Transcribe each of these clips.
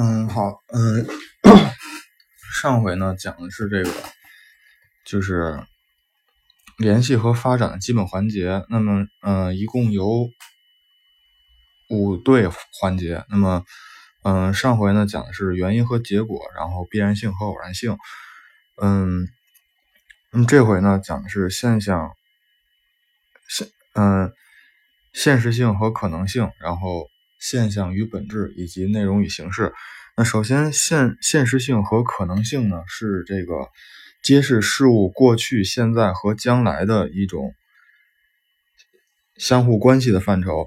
嗯，好，嗯，上回呢讲的是这个，就是联系和发展的基本环节。那么，嗯，一共有五对环节。那么，嗯，上回呢讲的是原因和结果，然后必然性和偶然性。嗯，那么这回呢讲的是现象，现，嗯，现实性和可能性，然后。现象与本质以及内容与形式。那首先，现现实性和可能性呢，是这个揭示事物过去、现在和将来的一种相互关系的范畴。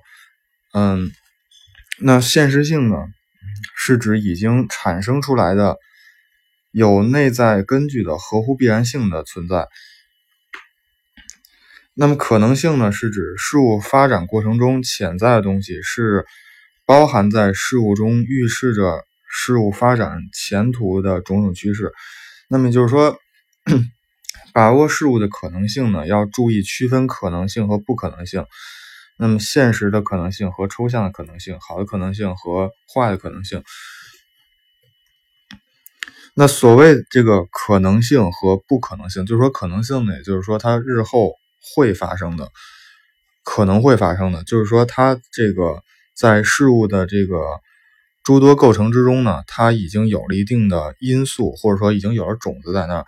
嗯，那现实性呢，是指已经产生出来的、有内在根据的、合乎必然性的存在。那么可能性呢，是指事物发展过程中潜在的东西是。包含在事物中，预示着事物发展前途的种种趋势。那么就是说，把握事物的可能性呢，要注意区分可能性和不可能性。那么现实的可能性和抽象的可能性，好的可能性和坏的可能性。那所谓这个可能性和不可能性，就是说可能性呢，也就是说它日后会发生的，可能会发生的，就是说它这个。在事物的这个诸多构成之中呢，它已经有了一定的因素，或者说已经有了种子在那儿。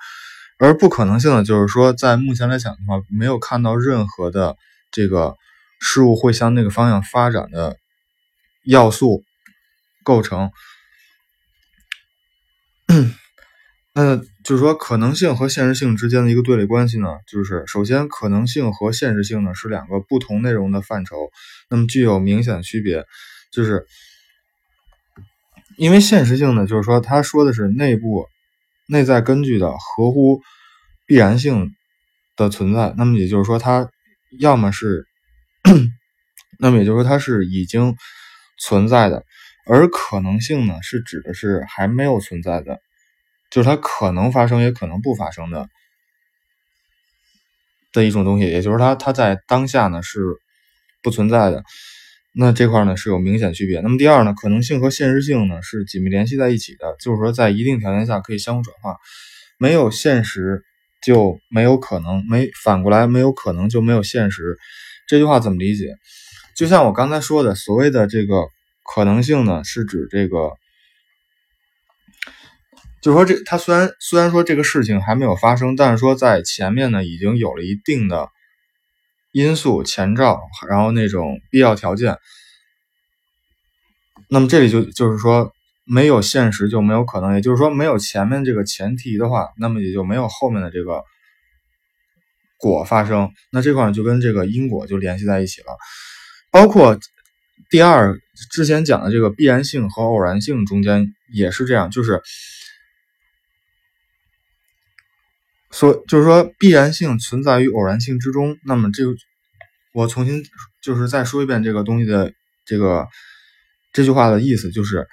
而不可能性呢，就是说在目前来讲的话，没有看到任何的这个事物会向那个方向发展的要素构成。那就是说，可能性和现实性之间的一个对立关系呢，就是首先，可能性和现实性呢是两个不同内容的范畴，那么具有明显的区别。就是因为现实性呢，就是说，他说的是内部内在根据的合乎必然性的存在，那么也就是说，它要么是，那么也就是说，它是已经存在的，而可能性呢，是指的是还没有存在的。就是它可能发生，也可能不发生的的一种东西，也就是它它在当下呢是不存在的。那这块呢是有明显区别。那么第二呢，可能性和现实性呢是紧密联系在一起的，就是说在一定条件下可以相互转化。没有现实就没有可能，没反过来没有可能就没有现实。这句话怎么理解？就像我刚才说的，所谓的这个可能性呢，是指这个。就是说，这他虽然虽然说这个事情还没有发生，但是说在前面呢已经有了一定的因素前兆，然后那种必要条件。那么这里就就是说，没有现实就没有可能，也就是说没有前面这个前提的话，那么也就没有后面的这个果发生。那这块就跟这个因果就联系在一起了。包括第二之前讲的这个必然性和偶然性中间也是这样，就是。所就是说，必然性存在于偶然性之中。那么，这个我重新就是再说一遍这个东西的这个这句话的意思，就是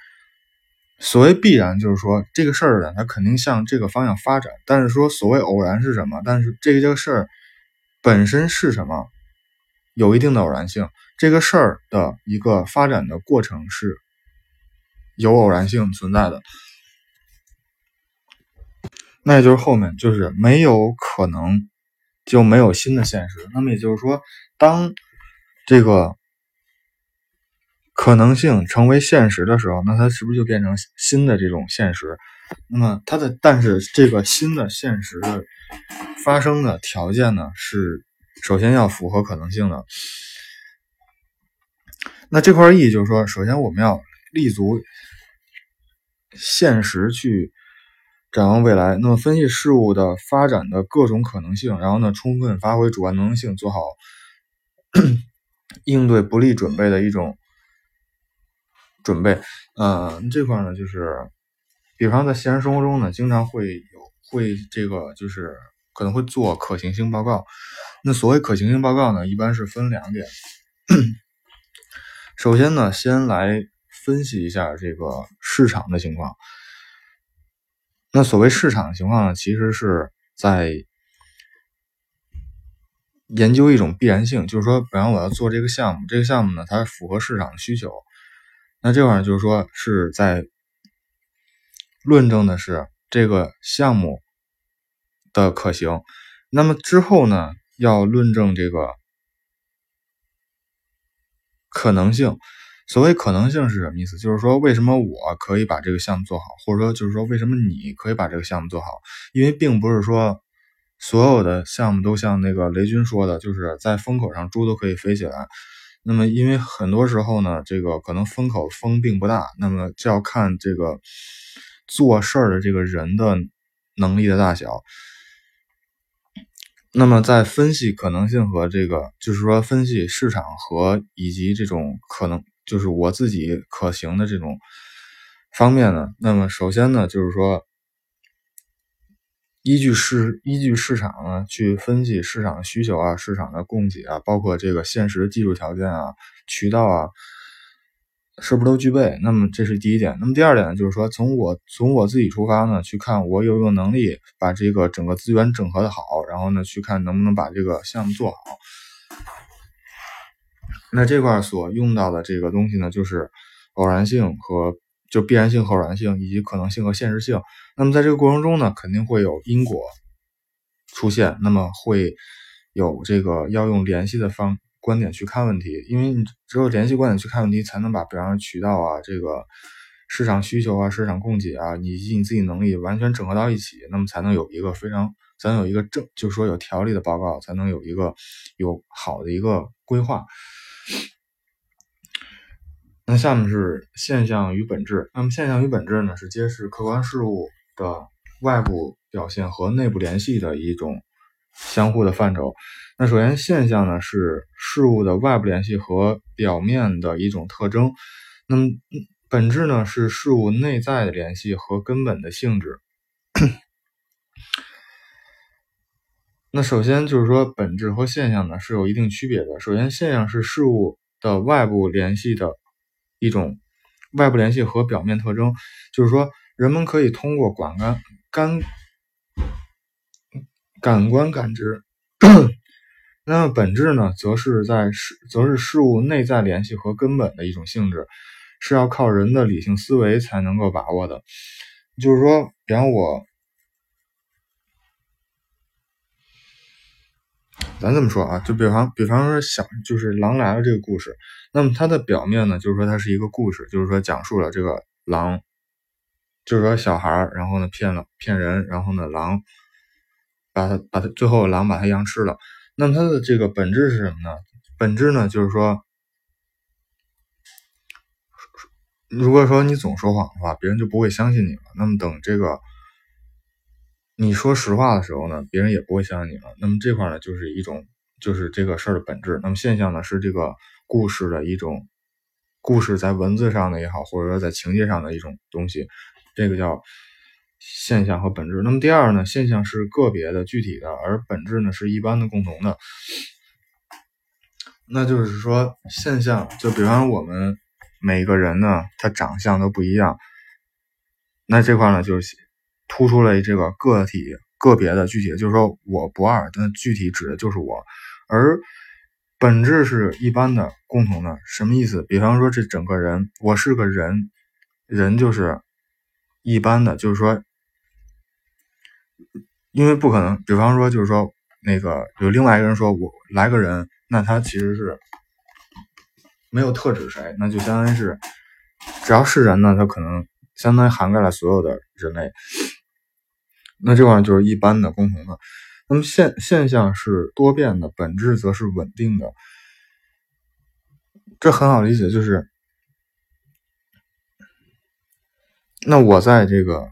所谓必然，就是说这个事儿呢，它肯定向这个方向发展。但是说所谓偶然是什么？但是这个这个事儿本身是什么？有一定的偶然性。这个事儿的一个发展的过程是有偶然性存在的。那也就是后面就是没有可能就没有新的现实。那么也就是说，当这个可能性成为现实的时候，那它是不是就变成新的这种现实？那么它的但是这个新的现实的发生的条件呢，是首先要符合可能性的。那这块意义就是说，首先我们要立足现实去。展望未来，那么分析事物的发展的各种可能性，然后呢，充分发挥主观能动性，做好应对不利准备的一种准备。呃，这块呢，就是比方在现实生活中呢，经常会有会这个就是可能会做可行性报告。那所谓可行性报告呢，一般是分两点。首先呢，先来分析一下这个市场的情况。那所谓市场情况呢，其实是在研究一种必然性，就是说，比方我要做这个项目，这个项目呢，它符合市场的需求。那这块儿就是说是在论证的是这个项目的可行。那么之后呢，要论证这个可能性。所谓可能性是什么意思？就是说，为什么我可以把这个项目做好，或者说，就是说，为什么你可以把这个项目做好？因为并不是说所有的项目都像那个雷军说的，就是在风口上猪都可以飞起来。那么，因为很多时候呢，这个可能风口风并不大，那么就要看这个做事儿的这个人的能力的大小。那么，在分析可能性和这个，就是说分析市场和以及这种可能。就是我自己可行的这种方面呢，那么首先呢，就是说依据市依据市场呢去分析市场的需求啊，市场的供给啊，包括这个现实技术条件啊、渠道啊，是不是都具备？那么这是第一点。那么第二点呢，就是说从我从我自己出发呢，去看我有没有能力把这个整个资源整合的好，然后呢去看能不能把这个项目做好。那这块所用到的这个东西呢，就是偶然性和就必然性和、偶然性以及可能性和现实性。那么在这个过程中呢，肯定会有因果出现，那么会有这个要用联系的方观点去看问题，因为你只有联系观点去看问题，才能把比方说渠道啊、这个市场需求啊、市场供给啊以及你自己能力完全整合到一起，那么才能有一个非常咱有一个正，就是说有条理的报告，才能有一个有好的一个规划。那下面是现象与本质。那么现象与本质呢，是揭示客观事物的外部表现和内部联系的一种相互的范畴。那首先，现象呢是事物的外部联系和表面的一种特征。那么本质呢是事物内在的联系和根本的性质。那首先就是说，本质和现象呢是有一定区别的。首先，现象是事物的外部联系的一种外部联系和表面特征，就是说，人们可以通过感官感感官感知。那么本质呢，则是在事，则是事物内在联系和根本的一种性质，是要靠人的理性思维才能够把握的。就是说，比方我。咱这么说啊，就比方，比方说想就是狼来了这个故事，那么它的表面呢，就是说它是一个故事，就是说讲述了这个狼，就是说小孩儿，然后呢骗了骗人，然后呢狼把他把他最后狼把他羊吃了。那么它的这个本质是什么呢？本质呢就是说，如果说你总说谎的话，别人就不会相信你了。那么等这个。你说实话的时候呢，别人也不会相信你了。那么这块呢，就是一种，就是这个事儿的本质。那么现象呢，是这个故事的一种，故事在文字上的也好，或者说在情节上的一种东西，这个叫现象和本质。那么第二呢，现象是个别的、具体的，而本质呢是一般的、共同的。那就是说，现象就比方我们每个人呢，他长相都不一样。那这块呢，就是。突出了这个个体、个别的、具体，就是说我不二，但具体指的就是我，而本质是一般的、共同的。什么意思？比方说这整个人，我是个人，人就是一般的，就是说，因为不可能。比方说，就是说那个有另外一个人说我来个人，那他其实是没有特指谁，那就相当于是只要是人呢，他可能相当于涵盖了所有的人类。那这块就是一般的、共同的。那么现现象是多变的，本质则是稳定的。这很好理解，就是那我在这个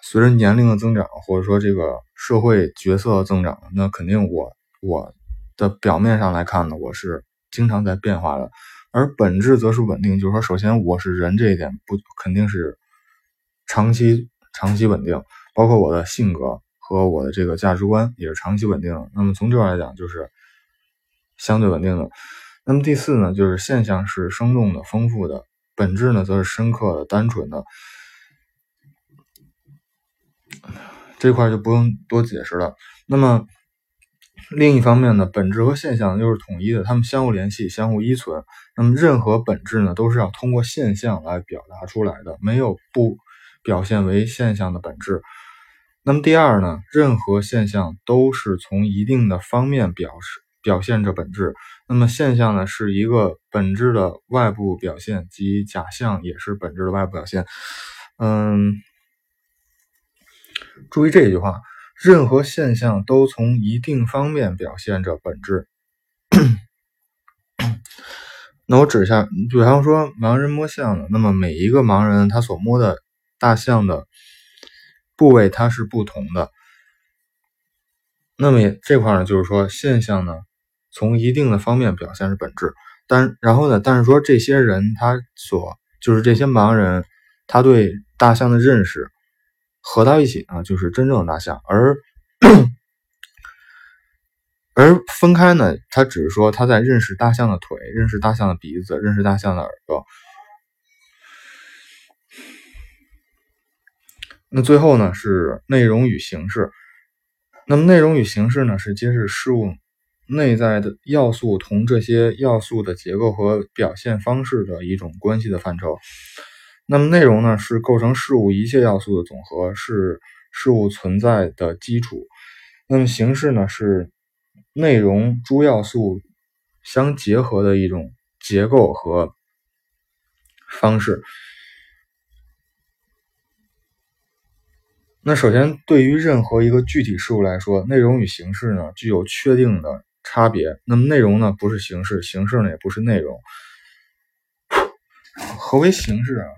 随着年龄的增长，或者说这个社会角色增长，那肯定我我的表面上来看呢，我是经常在变化的，而本质则是稳定。就是说，首先我是人这一点不肯定是长期长期稳定。包括我的性格和我的这个价值观也是长期稳定的。那么从这块来讲，就是相对稳定的。那么第四呢，就是现象是生动的、丰富的，本质呢则是深刻的、单纯的。这块就不用多解释了。那么另一方面呢，本质和现象又是统一的，它们相互联系、相互依存。那么任何本质呢，都是要通过现象来表达出来的，没有不。表现为现象的本质。那么第二呢，任何现象都是从一定的方面表示表现着本质。那么现象呢，是一个本质的外部表现，即假象也是本质的外部表现。嗯，注意这句话，任何现象都从一定方面表现着本质。那我指一下，比方说盲人摸象的，那么每一个盲人他所摸的大象的部位它是不同的。那么这块呢，就是说现象呢，从一定的方面表现是本质。但然后呢，但是说这些人他所就是这些盲人，他对大象的认识合到一起啊，就是真正的大象，而。而分开呢，他只是说他在认识大象的腿，认识大象的鼻子，认识大象的耳朵。那最后呢是内容与形式。那么内容与形式呢是揭示事物内在的要素同这些要素的结构和表现方式的一种关系的范畴。那么内容呢是构成事物一切要素的总和，是事物存在的基础。那么形式呢是。内容诸要素相结合的一种结构和方式。那首先，对于任何一个具体事物来说，内容与形式呢具有确定的差别。那么，内容呢不是形式，形式呢也不是内容。何为形式啊？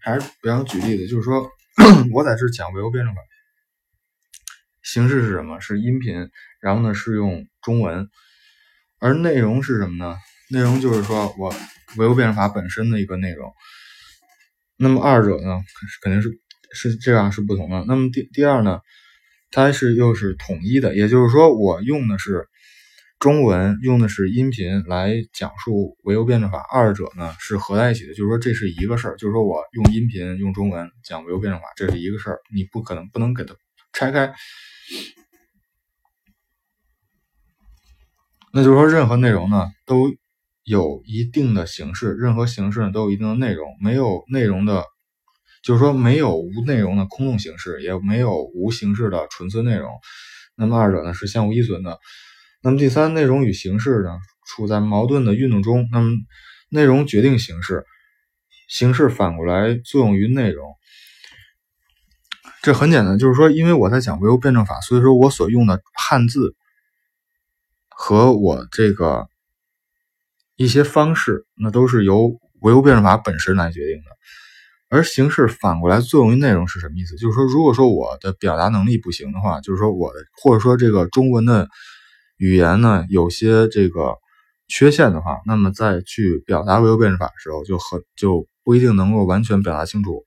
还是比方举例子，就是说 我在这讲唯物辩证法。形式是什么？是音频，然后呢是用中文，而内容是什么呢？内容就是说我唯物辩证法本身的一个内容。那么二者呢，肯定是是这样是不同的。那么第第二呢，它是又是统一的，也就是说我用的是中文，用的是音频来讲述唯物辩证法，二者呢是合在一起的，就是说这是一个事儿，就是说我用音频用中文讲唯物辩证法，这是一个事儿，你不可能不能给它拆开。那就是说，任何内容呢都有一定的形式，任何形式呢都有一定的内容。没有内容的，就是说没有无内容的空洞形式，也没有无形式的纯粹内容。那么二者呢是相互依存的。那么第三，内容与形式呢处在矛盾的运动中。那么内容决定形式，形式反过来作用于内容。这很简单，就是说，因为我在讲唯物辩证法，所以说我所用的汉字。和我这个一些方式，那都是由唯物辩证法本身来决定的。而形式反过来作用于内容是什么意思？就是说，如果说我的表达能力不行的话，就是说我的或者说这个中文的语言呢有些这个缺陷的话，那么再去表达唯物辩证法的时候，就很就不一定能够完全表达清楚。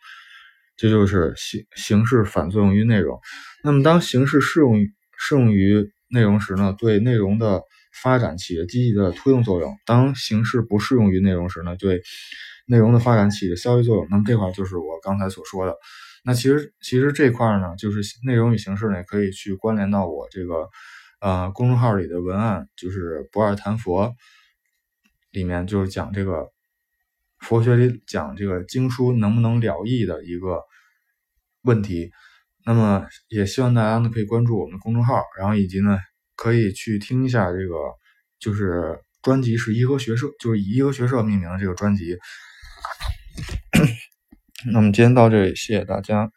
这就是形形式反作用于内容。那么当形式适用于适用于内容时呢，对内容的发展起着积极的推动作用；当形式不适用于内容时呢，对内容的发展起着消极作用。那么这块就是我刚才所说的。那其实其实这块呢，就是内容与形式呢，可以去关联到我这个呃公众号里的文案，就是不二谈佛里面，就是讲这个佛学里讲这个经书能不能了义的一个问题。那么也希望大家呢可以关注我们的公众号，然后以及呢可以去听一下这个，就是专辑是颐和学社，就是以颐和学社命名的这个专辑。那么今天到这里，谢谢大家。